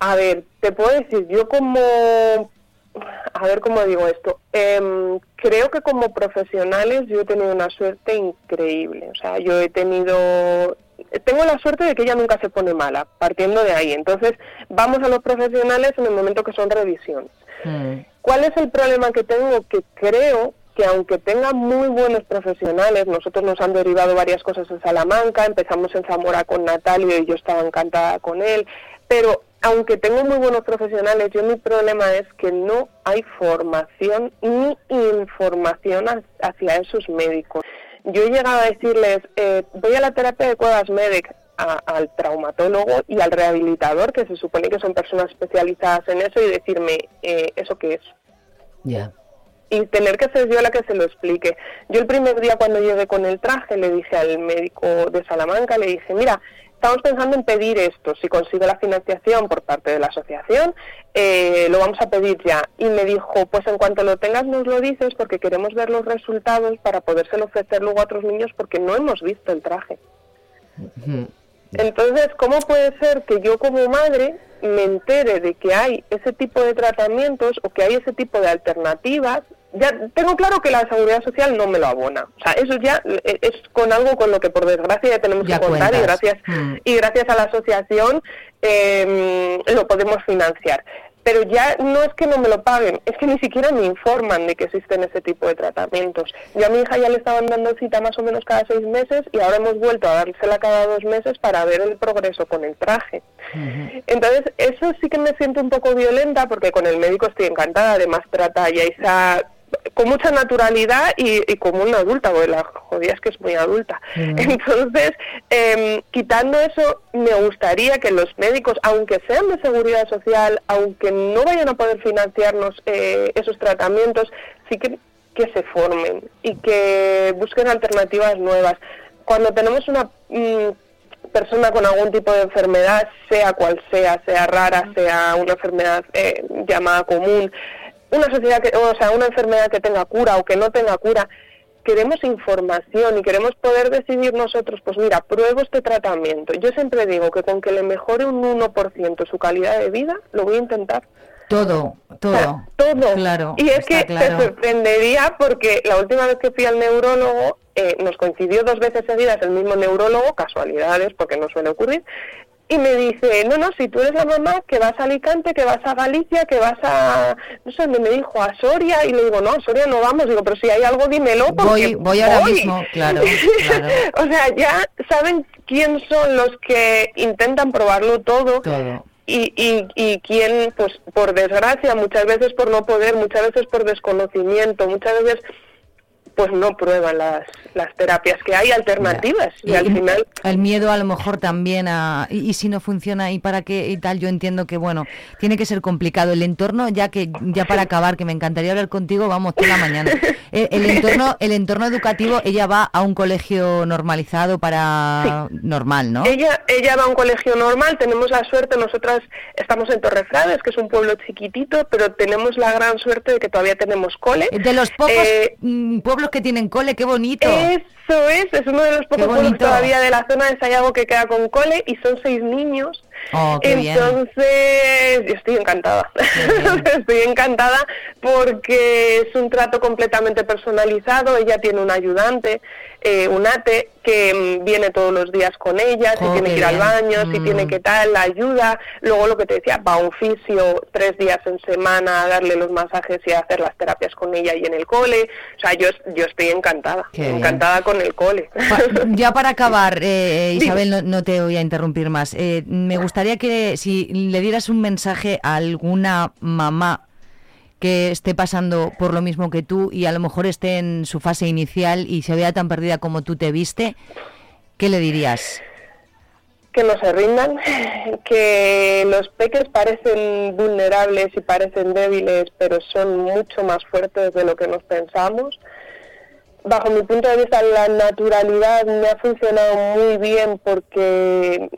A ver, te puedo decir, yo como... A ver cómo digo esto. Em, creo que como profesionales yo he tenido una suerte increíble. O sea, yo he tenido tengo la suerte de que ella nunca se pone mala, partiendo de ahí. Entonces, vamos a los profesionales en el momento que son revisiones. Mm. ¿Cuál es el problema que tengo? Que creo que aunque tenga muy buenos profesionales, nosotros nos han derivado varias cosas en Salamanca, empezamos en Zamora con Natalio y yo estaba encantada con él, pero aunque tengo muy buenos profesionales, yo mi problema es que no hay formación ni información hacia esos médicos yo he llegado a decirles, eh, voy a la terapia de cuevas medic, al traumatólogo y al rehabilitador, que se supone que son personas especializadas en eso, y decirme, eh, ¿eso qué es? Ya. Y tener que ser yo la que se lo explique. Yo el primer día cuando llegué con el traje le dije al médico de Salamanca, le dije, mira, estamos pensando en pedir esto. Si consigue la financiación por parte de la asociación, eh, lo vamos a pedir ya. Y me dijo, pues en cuanto lo tengas nos lo dices porque queremos ver los resultados para podérselo ofrecer luego a otros niños porque no hemos visto el traje. Entonces, ¿cómo puede ser que yo como madre me entere de que hay ese tipo de tratamientos o que hay ese tipo de alternativas ya tengo claro que la seguridad social no me lo abona. O sea, eso ya eh, es con algo con lo que por desgracia ya tenemos que contar y gracias mm. y gracias a la asociación em, lo podemos financiar. Pero ya no es que no me lo paguen, es que ni siquiera me informan de que existen ese tipo de tratamientos. Yo a mi hija ya le estaban dando cita más o menos cada seis meses y ahora hemos vuelto a dársela cada dos meses para ver el progreso con el traje. Entonces, eso sí que me siento un poco violenta porque con el médico estoy encantada, además trata a Yaisa con mucha naturalidad y, como una adulta, porque la jodida es que es muy adulta. Entonces, em, quitando eso, me gustaría que los médicos, aunque sean de seguridad social, aunque no vayan a poder financiarnos eh, esos tratamientos, sí que, que se formen y que busquen alternativas nuevas. Cuando tenemos una mm, persona con algún tipo de enfermedad, sea cual sea, sea rara, sea una enfermedad eh, llamada común, una sociedad que, o sea, una enfermedad que tenga cura o que no tenga cura, queremos información y queremos poder decidir nosotros, pues mira, pruebo este tratamiento. Yo siempre digo que con que le mejore un 1% su calidad de vida, lo voy a intentar. Todo, todo. todo. Claro. Y es que te sorprendería porque la última vez que fui al neurólogo eh, nos coincidió dos veces seguidas el mismo neurólogo, casualidades porque no suele ocurrir, y me dice, no, no, si tú eres la mamá, que vas a Alicante, que vas a Galicia, que vas a, no sé, me dijo a Soria, y le digo, no, a Soria no vamos, digo, pero si hay algo, dímelo. Voy, voy ahora mismo, claro. [LAUGHS] o sea, ya saben quién son los que intentan probarlo todo. Todo. Y, y, y quién, pues por desgracia, muchas veces por no poder, muchas veces por desconocimiento, muchas veces pues no prueban las, las terapias que hay alternativas. Y, al final el miedo a lo mejor también a y, si no funciona y para qué y tal yo entiendo que bueno tiene que ser complicado. El entorno ya que ya para acabar que me encantaría hablar contigo vamos toda la mañana. Eh, el, entorno el entorno educativo ella va a un colegio normalizado para normal no ella ella va a un colegio normal. Tenemos la suerte nosotras estamos en Torrefrades que es un pueblo chiquitito pero tenemos la gran suerte de que todavía tenemos cole. De los pocos eh, mm, pueblos que tienen cole qué bonito eso es, es uno de los pocos pueblos todavía de la zona de Sayago que queda con cole y son seis niños. Oh, Entonces, yo estoy encantada. [LAUGHS] estoy encantada porque es un trato completamente personalizado. Ella tiene un ayudante, eh, un ate, que mm, viene todos los días con ella, si oh, tiene que ir al baño, si tiene mm. que tal, la ayuda. Luego lo que te decía, va a un fisio tres días en semana a darle los masajes y a hacer las terapias con ella y en el cole. O sea, yo, yo estoy encantada, encantada con el cole. [LAUGHS] ya para acabar, eh, eh, Isabel, no, te voy a interrumpir más. me gustaría que si le dieras un mensaje a alguna mamá que esté pasando por lo mismo que tú y a lo mejor esté en su fase inicial y se vea tan perdida como tú te viste, ¿qué le dirías? Que no se rindan, [LAUGHS] que los peques parecen vulnerables y parecen débiles, pero son mucho más fuertes de lo que nos pensamos. Bajo mi punto de vista, la naturalidad me ha funcionado muy bien porque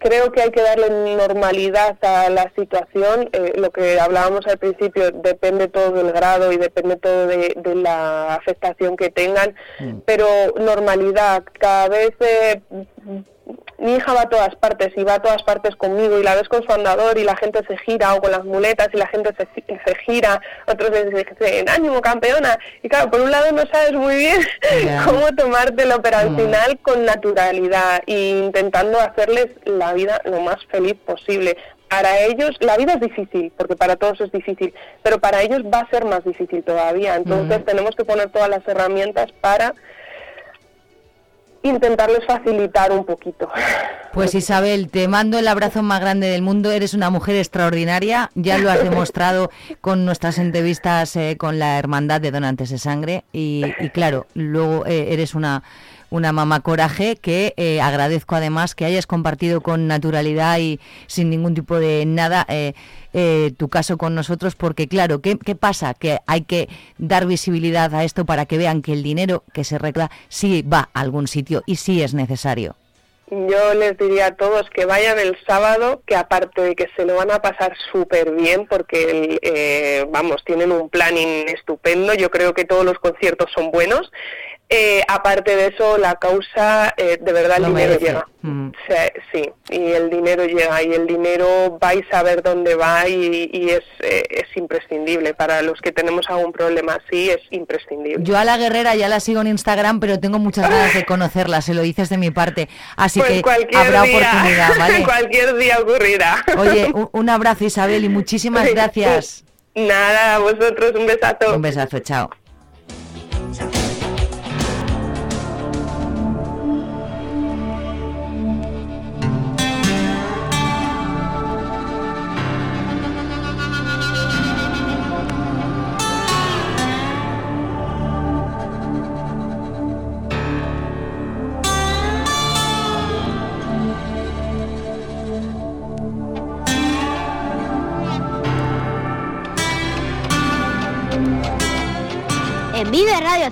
creo que hay que darle normalidad a la situación. Eh, lo que hablábamos al principio depende todo del grado y depende todo de, la afectación que tengan, mm. pero normalidad. Cada vez eh, mi hija va a todas partes y va a todas partes conmigo y la ves con su andador y la gente se gira o con las muletas y la gente se, se gira, otros dicen ánimo campeona y claro, por un lado no sabes muy bien [LAUGHS] cómo tomártelo, pero al mm. final con naturalidad e intentando hacerles la vida lo más feliz posible. Para ellos la vida es difícil, porque para todos es difícil, pero para ellos va a ser más difícil todavía. Entonces mm. tenemos que poner todas las herramientas para intentarles facilitar un poquito. Pues Isabel, te mando el abrazo más grande del mundo, eres una mujer extraordinaria, ya lo has demostrado con nuestras entrevistas eh, con la Hermandad de Donantes de Sangre. Y, claro, luego eh, eres una una mamá coraje que eh, agradezco además que hayas compartido con naturalidad y sin ningún tipo de nada eh, eh, tu caso con nosotros, porque claro, ¿qué, ¿qué, pasa? Que hay que dar visibilidad a esto para que vean que el dinero que se reclama sí va a algún sitio y sí es necesario. Yo les diría a todos que vayan el sábado, que aparte de que se lo van a pasar súper bien, porque, vamos, tienen un planning estupendo, yo creo que todos los conciertos son bueos, eh, aparte de eso, la causa, eh, de verdad, el dinero llega. Mm. sí, y el dinero llega, y el dinero vais a ver dónde va, y, es, eh, es imprescindible. Para los que tenemos algún problema así, es imprescindible. Yo a la guerrera ya la sigo en Instagram, pero tengo muchas ganas de [LAUGHS] conocerla, se lo dices de mi parte. Así pues que habrá oportunidad, ¿vale? [LAUGHS] cualquier día ocurrirá. Oye, [LAUGHS] un, abrazo, Isabel, y muchísimas gracias. Nada, a vosotros un besazo. Un besazo, chao.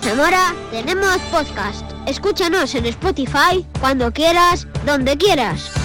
Radio tenemos podcast. Escúchanos en Spotify cuando quieras, donde quieras.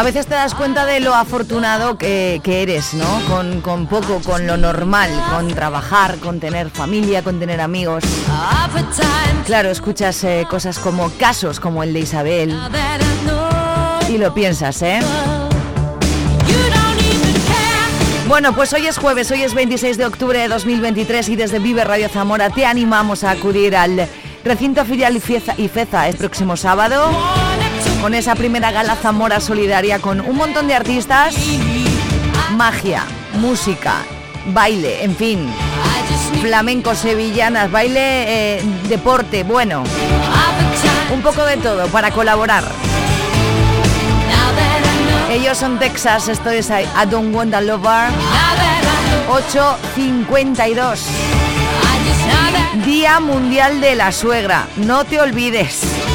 A veces te das cuenta de lo afortunado que, eres, ¿no? Con, con, poco, con lo normal, con trabajar, con tener familia, con tener amigos. Claro, escuchas eh, cosas como casos como el de Isabel y lo piensas, ¿eh? Bueno, pues hoy es jueves, hoy es 26 de octubre de 2023 y desde Vive Radio Zamora te animamos a acudir al recinto filial IFEZA el próximo sábado con esa primera gala Zamora Solidaria con un montón de artistas, magia, música, baile, en fin, flamenco, sevillanas, baile, eh, deporte, bueno, un poco de todo para colaborar. Ellos son Texas, esto es I, Don't Want a Lover, 8.52. Día Mundial de la Suegra, no te olvides.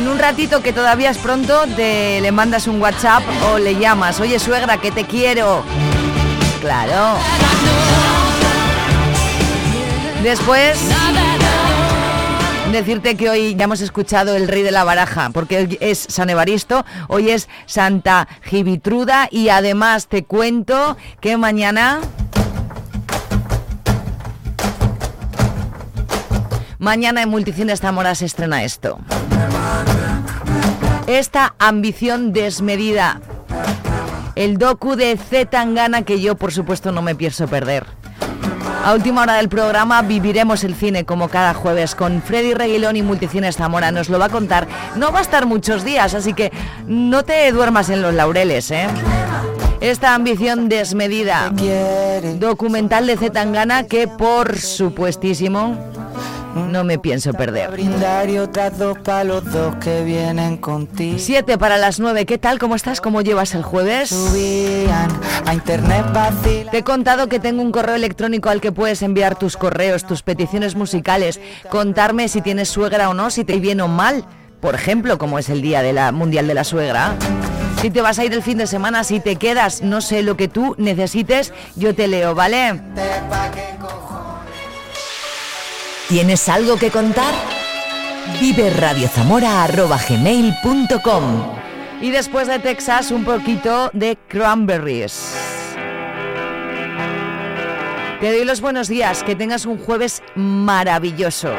En un ratito que todavía es pronto, te, le mandas un WhatsApp o le llamas, oye suegra, que te quiero. Claro. Después, decirte que hoy ya hemos escuchado el rey de la baraja, porque hoy es San Evaristo, hoy es Santa Gibitruda y además te cuento que mañana... Mañana en Multicines Zamora se estrena esto. Esta ambición desmedida. El docu de Z Tangana que yo por supuesto no me pienso perder. A última hora del programa viviremos el cine como cada jueves con Freddy Reguilón y Multicines Zamora. Nos lo va a contar. No va a estar muchos días, así que no te duermas en los laureles, ¿eh? Esta ambición desmedida. Documental de Z Tangana que por supuestísimo no me pienso perder. Siete para las nueve. ¿Qué tal? ¿Cómo estás? ¿Cómo llevas el jueves? Te he contado que tengo un correo electrónico al que puedes enviar tus correos, tus peticiones musicales, contarme si tienes suegra o no, si te viene o mal. Por ejemplo, como es el día de Mundial de la Suegra. Si te vas a ir el fin de semana, si te quedas, no sé lo que tú necesites, yo te leo, ¿vale? ¿Tienes algo que contar? Vive Y después de Texas, un poquito de cranberries. Te doy los buenos días, que tengas un jueves maravilloso.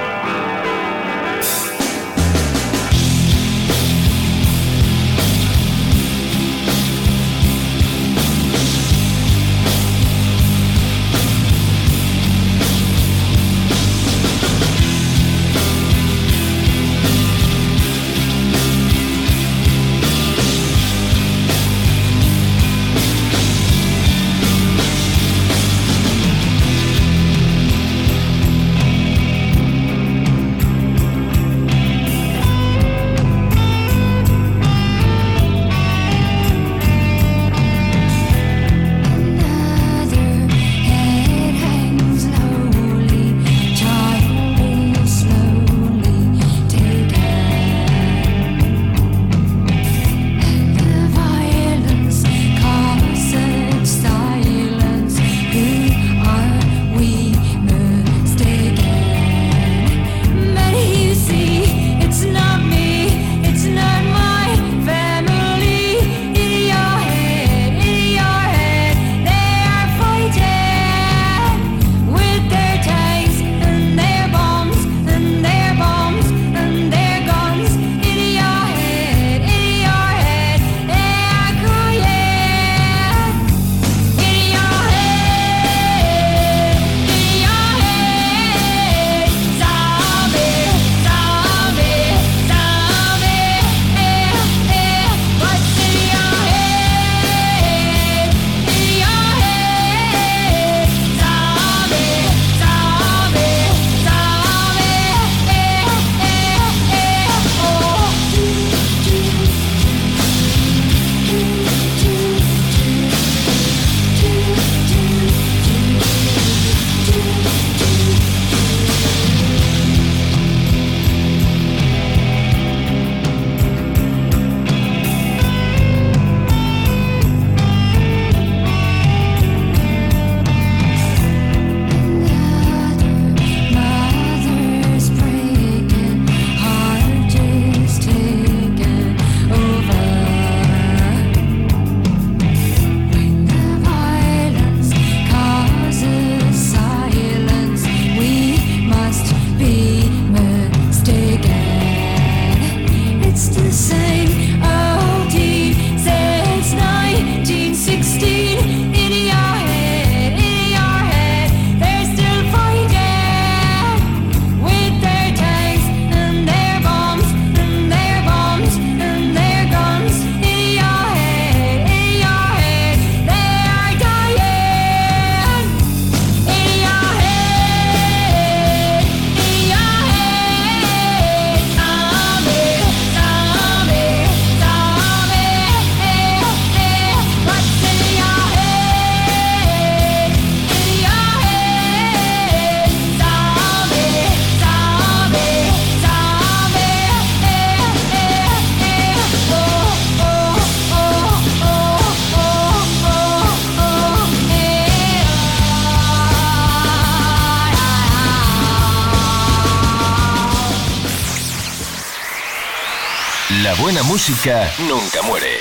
Música nunca muere.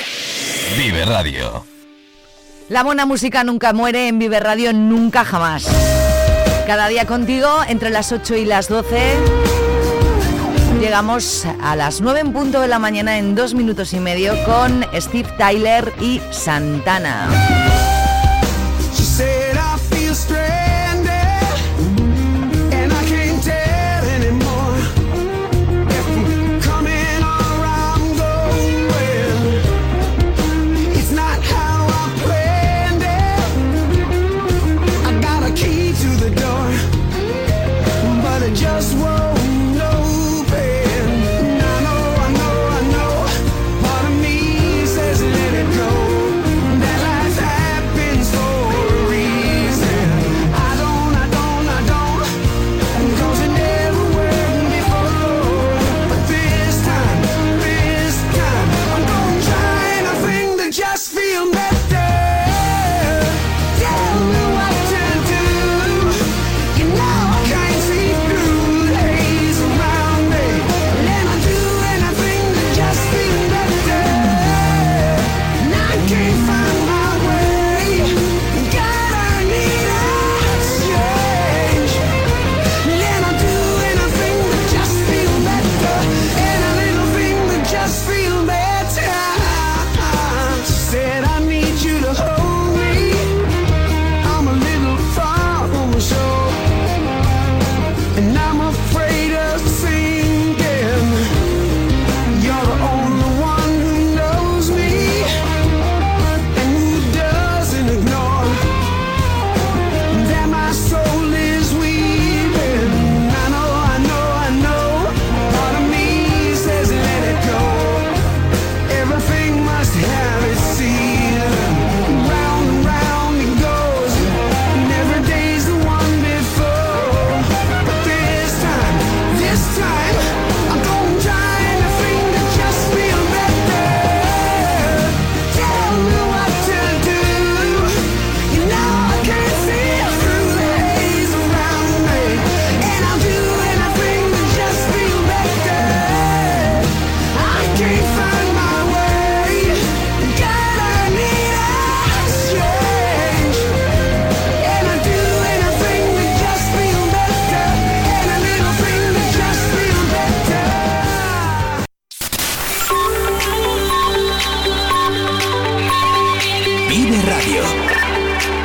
Vive Radio. La buena música nunca muere en Vive Radio nunca jamás. Cada día contigo entre las 8 y las 12. Llegamos a las 9 en punto de la mañana en dos minutos y medio con Steve Tyler y Santana.